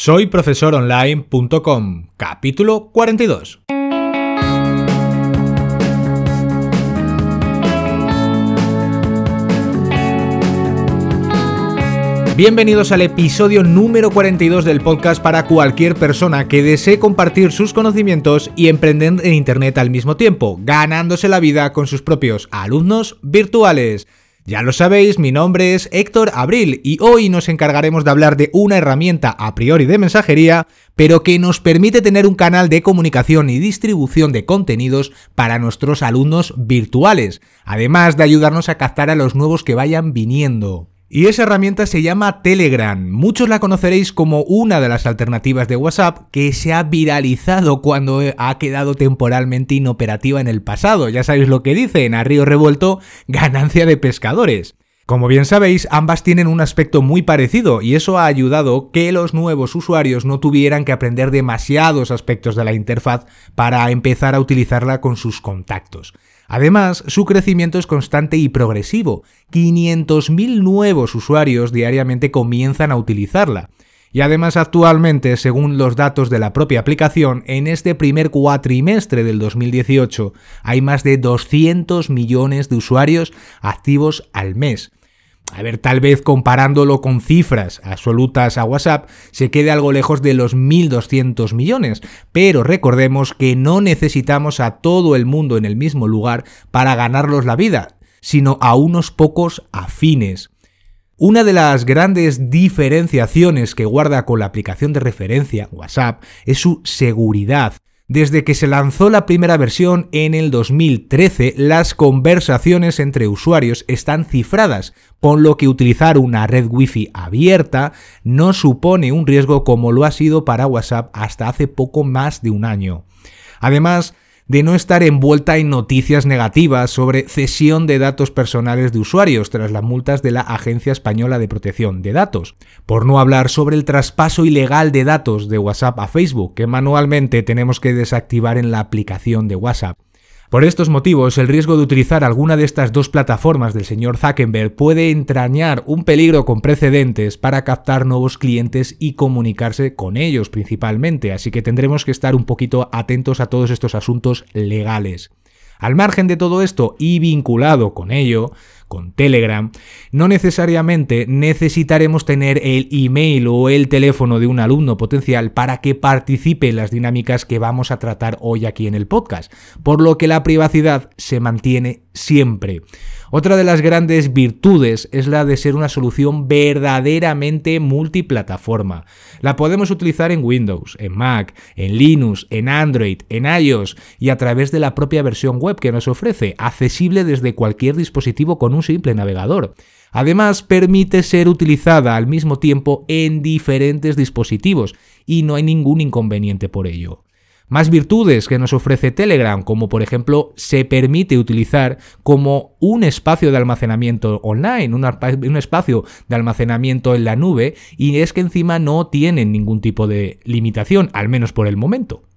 Soy profesoronline.com, capítulo 42. Bienvenidos al episodio número 42 del podcast para cualquier persona que desee compartir sus conocimientos y emprender en Internet al mismo tiempo, ganándose la vida con sus propios alumnos virtuales. Ya lo sabéis, mi nombre es Héctor Abril y hoy nos encargaremos de hablar de una herramienta a priori de mensajería, pero que nos permite tener un canal de comunicación y distribución de contenidos para nuestros alumnos virtuales, además de ayudarnos a captar a los nuevos que vayan viniendo. Y esa herramienta se llama Telegram. Muchos la conoceréis como una de las alternativas de WhatsApp que se ha viralizado cuando ha quedado temporalmente inoperativa en el pasado. Ya sabéis lo que dicen, a río revuelto, ganancia de pescadores. Como bien sabéis, ambas tienen un aspecto muy parecido y eso ha ayudado que los nuevos usuarios no tuvieran que aprender demasiados aspectos de la interfaz para empezar a utilizarla con sus contactos. Además, su crecimiento es constante y progresivo. 500.000 nuevos usuarios diariamente comienzan a utilizarla. Y además actualmente, según los datos de la propia aplicación, en este primer cuatrimestre del 2018 hay más de 200 millones de usuarios activos al mes. A ver, tal vez comparándolo con cifras absolutas a WhatsApp, se quede algo lejos de los 1.200 millones, pero recordemos que no necesitamos a todo el mundo en el mismo lugar para ganarlos la vida, sino a unos pocos afines. Una de las grandes diferenciaciones que guarda con la aplicación de referencia WhatsApp es su seguridad. Desde que se lanzó la primera versión en el 2013, las conversaciones entre usuarios están cifradas, por lo que utilizar una red Wi-Fi abierta no supone un riesgo como lo ha sido para WhatsApp hasta hace poco más de un año. Además, de no estar envuelta en noticias negativas sobre cesión de datos personales de usuarios tras las multas de la Agencia Española de Protección de Datos, por no hablar sobre el traspaso ilegal de datos de WhatsApp a Facebook que manualmente tenemos que desactivar en la aplicación de WhatsApp. Por estos motivos, el riesgo de utilizar alguna de estas dos plataformas del señor Zuckerberg puede entrañar un peligro con precedentes para captar nuevos clientes y comunicarse con ellos principalmente, así que tendremos que estar un poquito atentos a todos estos asuntos legales. Al margen de todo esto y vinculado con ello, con Telegram, no necesariamente necesitaremos tener el email o el teléfono de un alumno potencial para que participe en las dinámicas que vamos a tratar hoy aquí en el podcast, por lo que la privacidad se mantiene siempre. Otra de las grandes virtudes es la de ser una solución verdaderamente multiplataforma. La podemos utilizar en Windows, en Mac, en Linux, en Android, en iOS y a través de la propia versión web que nos ofrece, accesible desde cualquier dispositivo con un simple navegador. Además, permite ser utilizada al mismo tiempo en diferentes dispositivos y no hay ningún inconveniente por ello. Más virtudes que nos ofrece Telegram, como por ejemplo se permite utilizar como un espacio de almacenamiento online, un, espacio de almacenamiento en la nube, y es que encima no tienen ningún tipo de limitación, al menos por el momento.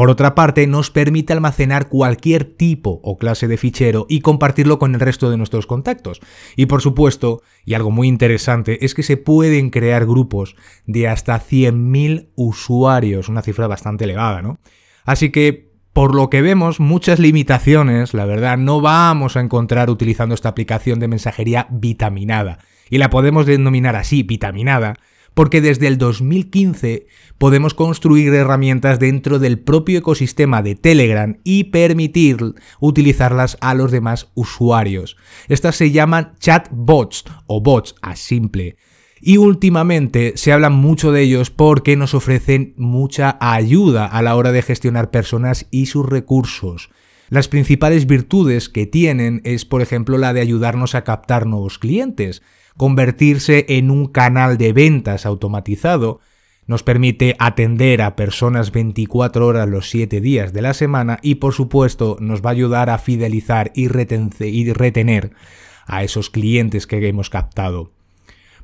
Por otra parte, nos permite almacenar cualquier tipo o clase de fichero y compartirlo con el resto de nuestros contactos. Y por supuesto, y algo muy interesante, es que se pueden crear grupos de hasta 100.000 usuarios, una cifra bastante elevada, ¿no? Así que, por lo que vemos, muchas limitaciones, la verdad, no vamos a encontrar utilizando esta aplicación de mensajería vitaminada. Y la podemos denominar así, vitaminada, porque desde el 2015 podemos construir herramientas dentro del propio ecosistema de Telegram y permitir utilizarlas a los demás usuarios. Estas se llaman chatbots o bots a simple. Y últimamente se habla mucho de ellos porque nos ofrecen mucha ayuda a la hora de gestionar personas y sus recursos. Las principales virtudes que tienen es, por ejemplo, la de ayudarnos a captar nuevos clientes convertirse en un canal de ventas automatizado, nos permite atender a personas 24 horas los 7 días de la semana y por supuesto nos va a ayudar a fidelizar y, retener a esos clientes que hemos captado.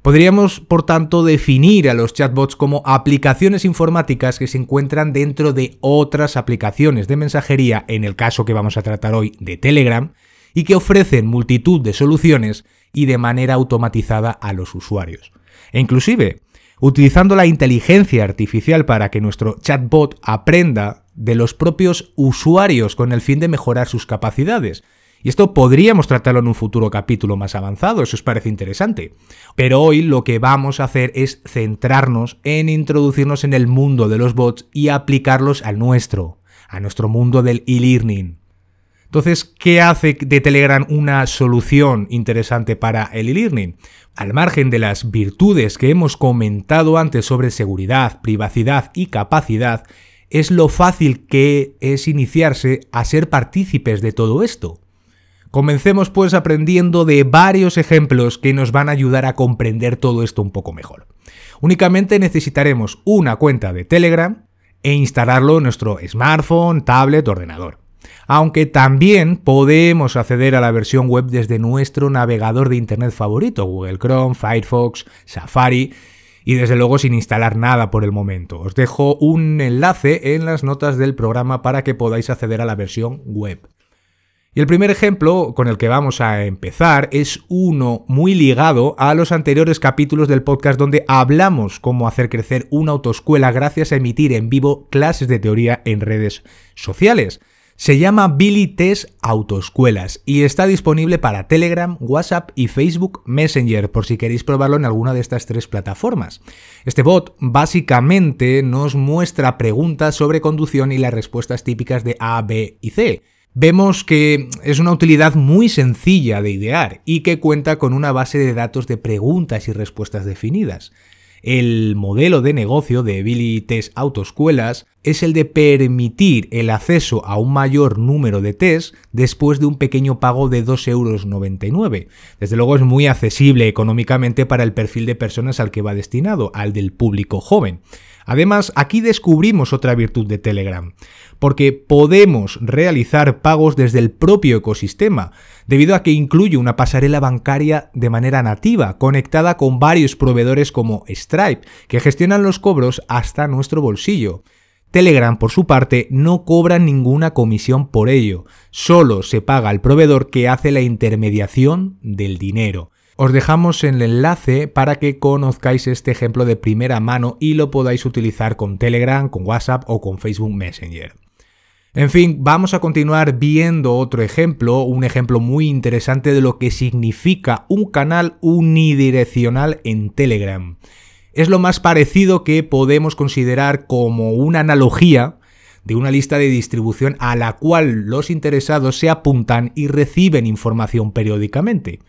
Podríamos, por tanto, definir a los chatbots como aplicaciones informáticas que se encuentran dentro de otras aplicaciones de mensajería, en el caso que vamos a tratar hoy de Telegram, y que ofrecen multitud de soluciones y de manera automatizada a los usuarios. E inclusive, utilizando la inteligencia artificial para que nuestro chatbot aprenda de los propios usuarios con el fin de mejorar sus capacidades. Y esto podríamos tratarlo en un futuro capítulo más avanzado, eso os parece interesante. Pero hoy lo que vamos a hacer es centrarnos en introducirnos en el mundo de los bots y aplicarlos al nuestro, a nuestro mundo del e-learning. Entonces, ¿qué hace de Telegram una solución interesante para el e-learning? Al margen de las virtudes que hemos comentado antes sobre seguridad, privacidad y capacidad, es lo fácil que es iniciarse a ser partícipes de todo esto. Comencemos pues aprendiendo de varios ejemplos que nos van a ayudar a comprender todo esto un poco mejor. Únicamente necesitaremos una cuenta de Telegram e instalarlo en nuestro smartphone, tablet, ordenador. Aunque también podemos acceder a la versión web desde nuestro navegador de Internet favorito, Google Chrome, Firefox, Safari, y desde luego sin instalar nada por el momento. Os dejo un enlace en las notas del programa para que podáis acceder a la versión web. Y el primer ejemplo con el que vamos a empezar es uno muy ligado a los anteriores capítulos del podcast donde hablamos cómo hacer crecer una autoescuela gracias a emitir en vivo clases de teoría en redes sociales. Se llama Billy Test Autoescuelas y está disponible para Telegram, WhatsApp y Facebook Messenger por si queréis probarlo en alguna de estas tres plataformas. Este bot básicamente nos muestra preguntas sobre conducción y las respuestas típicas de A, B y C. Vemos que es una utilidad muy sencilla de idear y que cuenta con una base de datos de preguntas y respuestas definidas. El modelo de negocio de Billy Test Autoescuelas es el de permitir el acceso a un mayor número de test después de un pequeño pago de 2,99 euros. Desde luego es muy accesible económicamente para el perfil de personas al que va destinado, al del público joven. Además, aquí descubrimos otra virtud de Telegram, porque podemos realizar pagos desde el propio ecosistema, debido a que incluye una pasarela bancaria de manera nativa, conectada con varios proveedores como Stripe, que gestionan los cobros hasta nuestro bolsillo. Telegram, por su parte, no cobra ninguna comisión por ello, solo se paga al proveedor que hace la intermediación del dinero. Os dejamos el enlace para que conozcáis este ejemplo de primera mano y lo podáis utilizar con Telegram, con WhatsApp o con Facebook Messenger. En fin, vamos a continuar viendo otro ejemplo, un ejemplo muy interesante de lo que significa un canal unidireccional en Telegram. Es lo más parecido que podemos considerar como una analogía de una lista de distribución a la cual los interesados se apuntan y reciben información periódicamente.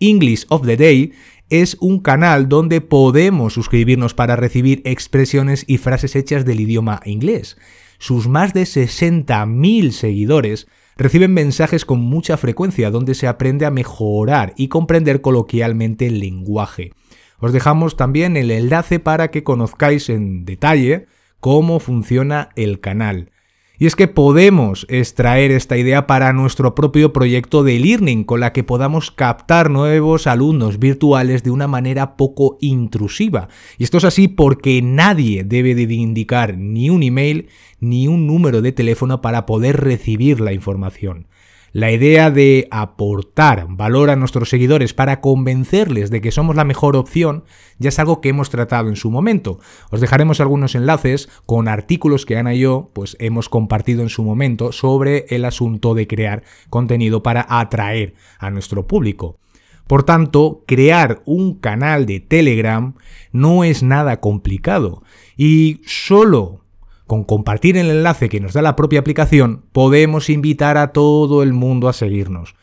English of the Day es un canal donde podemos suscribirnos para recibir expresiones y frases hechas del idioma inglés. Sus más de 60.000 seguidores reciben mensajes con mucha frecuencia donde se aprende a mejorar y comprender coloquialmente el lenguaje. Os dejamos también el enlace para que conozcáis en detalle cómo funciona el canal. Y es que podemos extraer esta idea para nuestro propio proyecto de learning con la que podamos captar nuevos alumnos virtuales de una manera poco intrusiva. Y esto es así porque nadie debe de indicar ni un email ni un número de teléfono para poder recibir la información. La idea de aportar valor a nuestros seguidores para convencerles de que somos la mejor opción ya es algo que hemos tratado en su momento. Os dejaremos algunos enlaces con artículos que Ana y yo pues, hemos compartido en su momento sobre el asunto de crear contenido para atraer a nuestro público. Por tanto, crear un canal de Telegram no es nada complicado y solo con compartir el enlace que nos da la propia aplicación, podemos invitar a todo el mundo a seguirnos.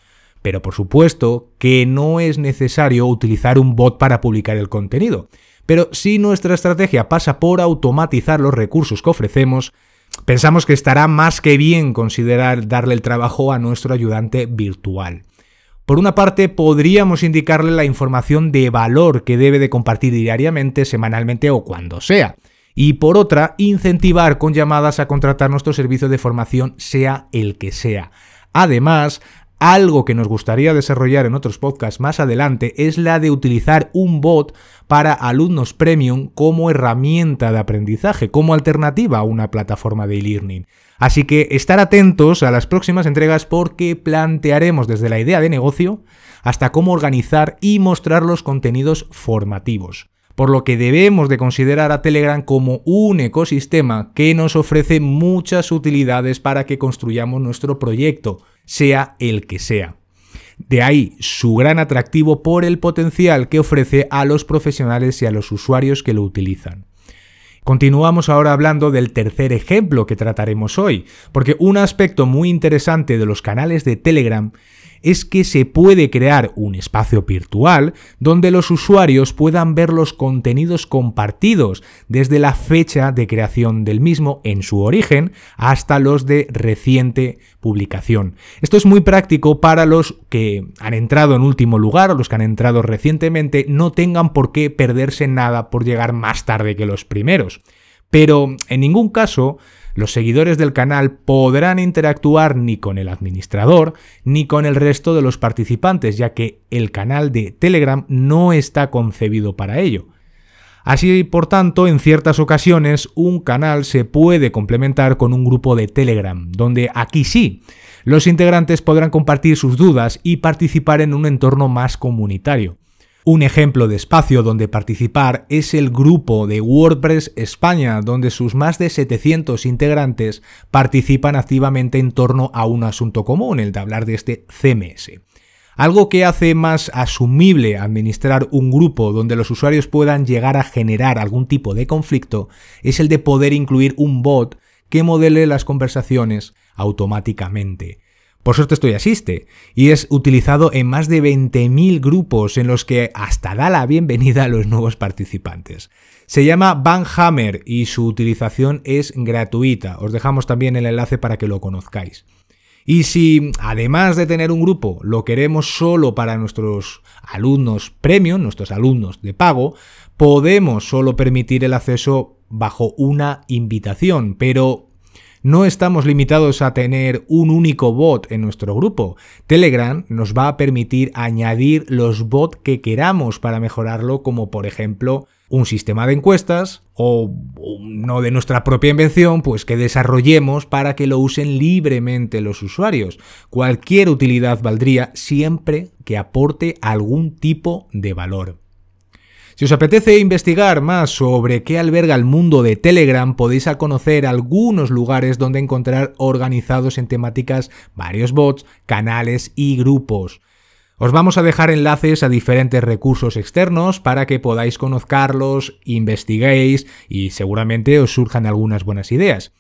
Pero por supuesto que no es necesario utilizar un bot para publicar el contenido. Pero si nuestra estrategia pasa por automatizar los recursos que ofrecemos, pensamos que estará más que bien considerar darle el trabajo a nuestro ayudante virtual. Por una parte, podríamos indicarle la información de valor que debe de compartir diariamente, semanalmente o cuando sea y por otra, incentivar con llamadas a contratar nuestro servicio de formación, sea el que sea. Además, algo que nos gustaría desarrollar en otros podcasts más adelante es la de utilizar un bot para alumnos premium como herramienta de aprendizaje, como alternativa a una plataforma de e-learning. Así que estar atentos a las próximas entregas porque plantearemos desde la idea de negocio hasta cómo organizar y mostrar los contenidos formativos. Por lo que debemos de considerar a Telegram como un ecosistema que nos ofrece muchas utilidades para que construyamos nuestro proyecto, sea el que sea. De ahí su gran atractivo por el potencial que ofrece a los profesionales y a los usuarios que lo utilizan. Continuamos ahora hablando del tercer ejemplo que trataremos hoy, porque un aspecto muy interesante de los canales de Telegram es que se puede crear un espacio virtual donde los usuarios puedan ver los contenidos compartidos desde la fecha de creación del mismo en su origen hasta los de reciente publicación. Esto es muy práctico para los que han entrado en último lugar o los que han entrado recientemente no tengan por qué perderse nada por llegar más tarde que los primeros. Pero en ningún caso los seguidores del canal podrán interactuar ni con el administrador ni con el resto de los participantes, ya que el canal de Telegram no está concebido para ello. Así, por tanto, en ciertas ocasiones un canal se puede complementar con un grupo de Telegram, donde aquí sí, los integrantes podrán compartir sus dudas y participar en un entorno más comunitario. Un ejemplo de espacio donde participar es el grupo de WordPress España, donde sus más de 700 integrantes participan activamente en torno a un asunto común, el de hablar de este CMS. Algo que hace más asumible administrar un grupo donde los usuarios puedan llegar a generar algún tipo de conflicto es el de poder incluir un bot que modele las conversaciones automáticamente. Por suerte esto ya existe y es utilizado en más de 20.000 grupos en los que hasta da la bienvenida a los nuevos participantes. Se llama Banhammer y su utilización es gratuita. Os dejamos también el enlace para que lo conozcáis. Y si, además de tener un grupo, lo queremos solo para nuestros alumnos premium, nuestros alumnos de pago, podemos solo permitir el acceso bajo una invitación, pero no estamos limitados a tener un único bot en nuestro grupo. Telegram nos va a permitir añadir los bots que queramos para mejorarlo, como por ejemplo un sistema de encuestas o uno de nuestra propia invención, pues que desarrollemos para que lo usen libremente los usuarios. Cualquier utilidad valdría siempre que aporte algún tipo de valor. Si os apetece investigar más sobre qué alberga el mundo de Telegram, podéis conocer algunos lugares donde encontrar organizados en temáticas varios bots, canales y grupos. Os vamos a dejar enlaces a diferentes recursos externos para que podáis conocerlos, investiguéis y seguramente os surjan algunas buenas ideas.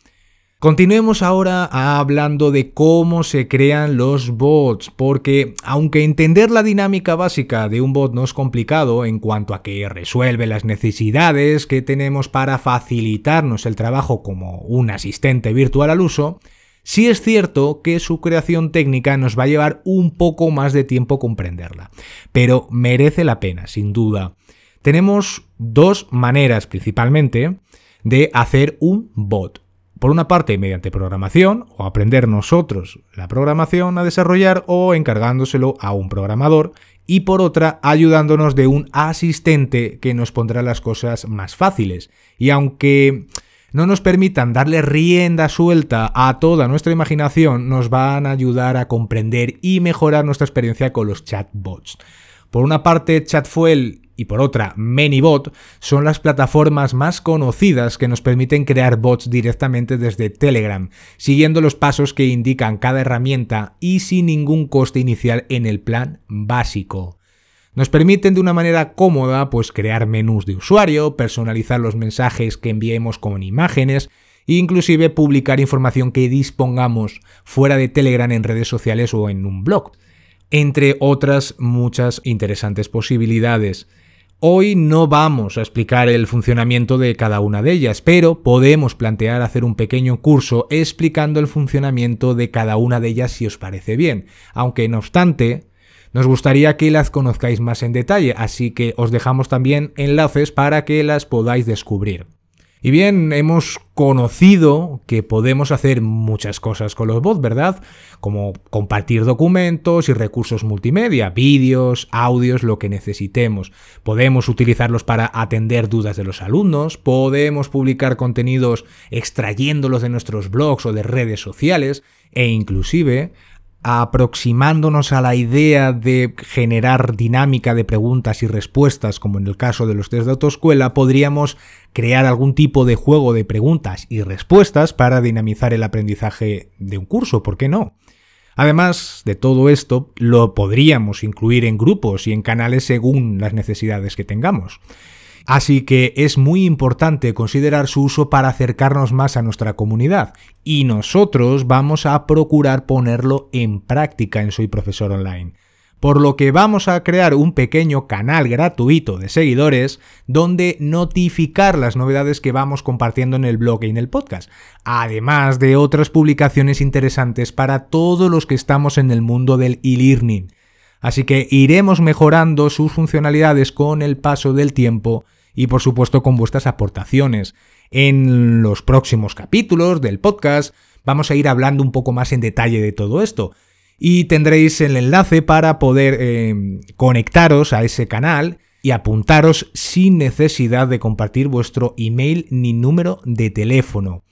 Continuemos ahora hablando de cómo se crean los bots, porque aunque entender la dinámica básica de un bot no es complicado en cuanto a que resuelve las necesidades que tenemos para facilitarnos el trabajo como un asistente virtual al uso, sí es cierto que su creación técnica nos va a llevar un poco más de tiempo comprenderla, pero merece la pena, sin duda. Tenemos dos maneras principalmente de hacer un bot. Por una parte, mediante programación, o aprender nosotros la programación a desarrollar o encargándoselo a un programador, y por otra, ayudándonos de un asistente que nos pondrá las cosas más fáciles. Y aunque no nos permitan darle rienda suelta a toda nuestra imaginación, nos van a ayudar a comprender y mejorar nuestra experiencia con los chatbots. Por una parte, Chatfuel y por otra ManyBot son las plataformas más conocidas que nos permiten crear bots directamente desde Telegram, siguiendo los pasos que indican cada herramienta y sin ningún coste inicial en el plan básico. Nos permiten de una manera cómoda pues crear menús de usuario, personalizar los mensajes que enviemos con imágenes e inclusive publicar información que dispongamos fuera de Telegram en redes sociales o en un blog entre otras muchas interesantes posibilidades. Hoy no vamos a explicar el funcionamiento de cada una de ellas, pero podemos plantear hacer un pequeño curso explicando el funcionamiento de cada una de ellas si os parece bien, aunque no obstante, nos gustaría que las conozcáis más en detalle, así que os dejamos también enlaces para que las podáis descubrir. Y bien, hemos conocido que podemos hacer muchas cosas con los bots, ¿verdad? Como compartir documentos y recursos multimedia, vídeos, audios, lo que necesitemos. Podemos utilizarlos para atender dudas de los alumnos, podemos publicar contenidos extrayéndolos de nuestros blogs o de redes sociales e inclusive aproximándonos a la idea de generar dinámica de preguntas y respuestas, como en el caso de los test de autoescuela, podríamos crear algún tipo de juego de preguntas y respuestas para dinamizar el aprendizaje de un curso, ¿por qué no? Además de todo esto, lo podríamos incluir en grupos y en canales según las necesidades que tengamos. Así que es muy importante considerar su uso para acercarnos más a nuestra comunidad y nosotros vamos a procurar ponerlo en práctica en Soy Profesor Online. Por lo que vamos a crear un pequeño canal gratuito de seguidores donde notificar las novedades que vamos compartiendo en el blog y en el podcast, además de otras publicaciones interesantes para todos los que estamos en el mundo del e-learning. Así que iremos mejorando sus funcionalidades con el paso del tiempo y por supuesto con vuestras aportaciones. En los próximos capítulos del podcast vamos a ir hablando un poco más en detalle de todo esto y tendréis el enlace para poder eh, conectaros a ese canal y apuntaros sin necesidad de compartir vuestro email ni número de teléfono.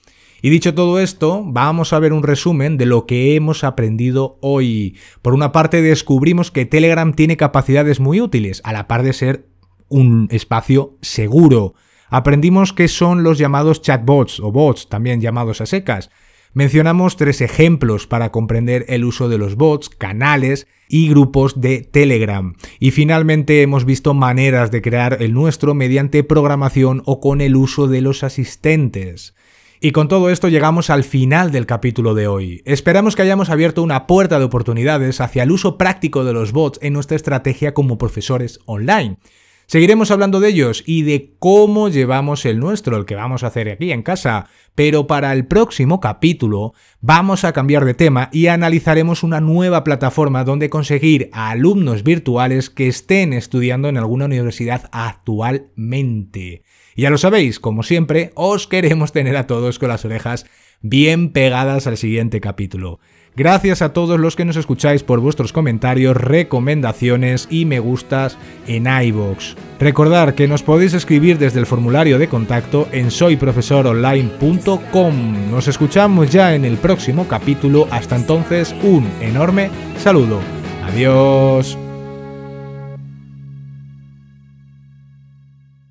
Y dicho todo esto, vamos a ver un resumen de lo que hemos aprendido hoy. Por una parte, descubrimos que Telegram tiene capacidades muy útiles, a la par de ser un espacio seguro. Aprendimos qué son los llamados chatbots o bots, también llamados a secas. Mencionamos tres ejemplos para comprender el uso de los bots, canales y grupos de Telegram. Y finalmente hemos visto maneras de crear el nuestro mediante programación o con el uso de los asistentes. Y con todo esto llegamos al final del capítulo de hoy. Esperamos que hayamos abierto una puerta de oportunidades hacia el uso práctico de los bots en nuestra estrategia como profesores online. Seguiremos hablando de ellos y de cómo llevamos el nuestro, el que vamos a hacer aquí en casa, pero para el próximo capítulo vamos a cambiar de tema y analizaremos una nueva plataforma donde conseguir a alumnos virtuales que estén estudiando en alguna universidad actualmente. Y ya lo sabéis, como siempre, os queremos tener a todos con las orejas bien pegadas al siguiente capítulo. Gracias a todos los que nos escucháis por vuestros comentarios, recomendaciones y me gustas en iVoox. Recordad que nos podéis escribir desde el formulario de contacto en soyprofesoronline.com. Nos escuchamos ya en el próximo capítulo. Hasta entonces, un enorme saludo. Adiós.